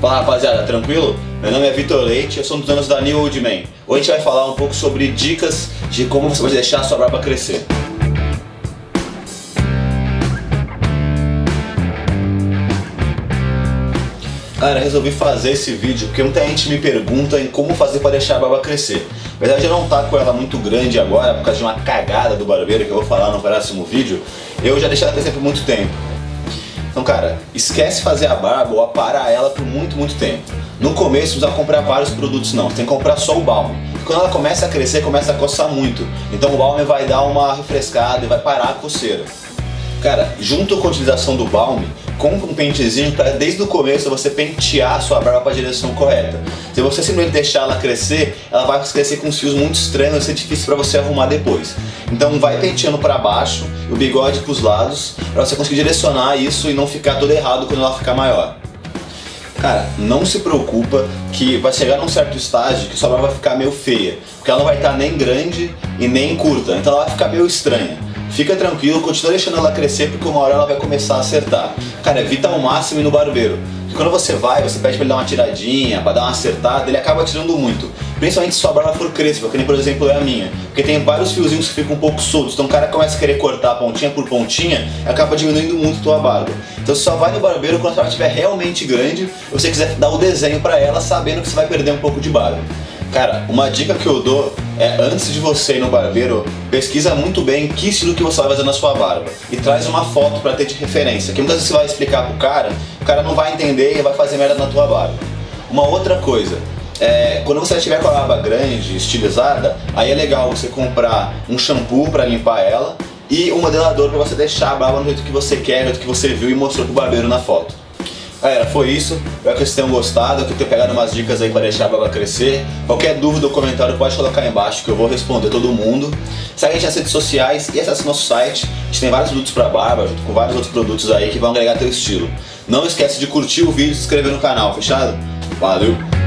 Fala rapaziada, tranquilo? Meu nome é Vitor Leite, eu sou um dos donos da New Old Man. Hoje a gente vai falar um pouco sobre dicas de como você pode deixar a sua barba crescer. Cara, resolvi fazer esse vídeo porque muita gente me pergunta em como fazer para deixar a barba crescer. Na verdade eu não tá com ela muito grande agora por causa de uma cagada do barbeiro que eu vou falar no próximo vídeo. Eu já deixei ela crescer por muito tempo. Então, cara, esquece fazer a barba ou aparar ela por muito, muito tempo. No começo, não precisa comprar vários produtos não, tem que comprar só o balme. Quando ela começa a crescer, começa a coçar muito. Então o balme vai dar uma refrescada e vai parar a coceira. Cara, junto com a utilização do balme, compra um pentezinho para desde o começo você pentear a sua barba para a direção correta. Se você simplesmente deixar ela crescer, ela vai crescer com fios muito estranhos, vai ser difícil para você arrumar depois. Então vai penteando para baixo, o bigode para os lados, para você conseguir direcionar isso e não ficar todo errado quando ela ficar maior. Cara, não se preocupa que vai chegar num certo estágio que sua barba vai ficar meio feia, porque ela não vai estar nem grande e nem curta, então ela vai ficar meio estranha. Fica tranquilo, continua deixando ela crescer porque uma hora ela vai começar a acertar. Cara, evita ao máximo ir no barbeiro. Porque quando você vai, você pede pra ele dar uma tiradinha, pra dar uma acertada, ele acaba tirando muito. Principalmente se sua barba for crespa, que nem por exemplo é a minha. Porque tem vários fiozinhos que ficam um pouco soltos. Então o cara começa a querer cortar pontinha por pontinha, acaba diminuindo muito a tua barba. Então você só vai no barbeiro quando ela estiver realmente grande, e você quiser dar o desenho pra ela, sabendo que você vai perder um pouco de barba. Cara, uma dica que eu dou é antes de você ir no barbeiro, pesquisa muito bem que estilo que você vai fazer na sua barba e traz uma foto para ter de referência. Que muitas vezes você vai explicar pro cara, o cara não vai entender e vai fazer merda na tua barba. Uma outra coisa, é, quando você estiver com a barba grande, estilizada, aí é legal você comprar um shampoo para limpar ela e um modelador para você deixar a barba no jeito que você quer, no jeito que você viu e mostrou pro barbeiro na foto. Galera, foi isso. Espero que vocês tenham gostado, que eu tenha pegado umas dicas aí para deixar a barba crescer. Qualquer dúvida ou comentário pode colocar aí embaixo que eu vou responder todo mundo. Segue a gente nas redes sociais e acesse nosso site. A gente tem vários produtos para barba, junto com vários outros produtos aí que vão agregar teu estilo. Não esquece de curtir o vídeo e se inscrever no canal, fechado? Valeu!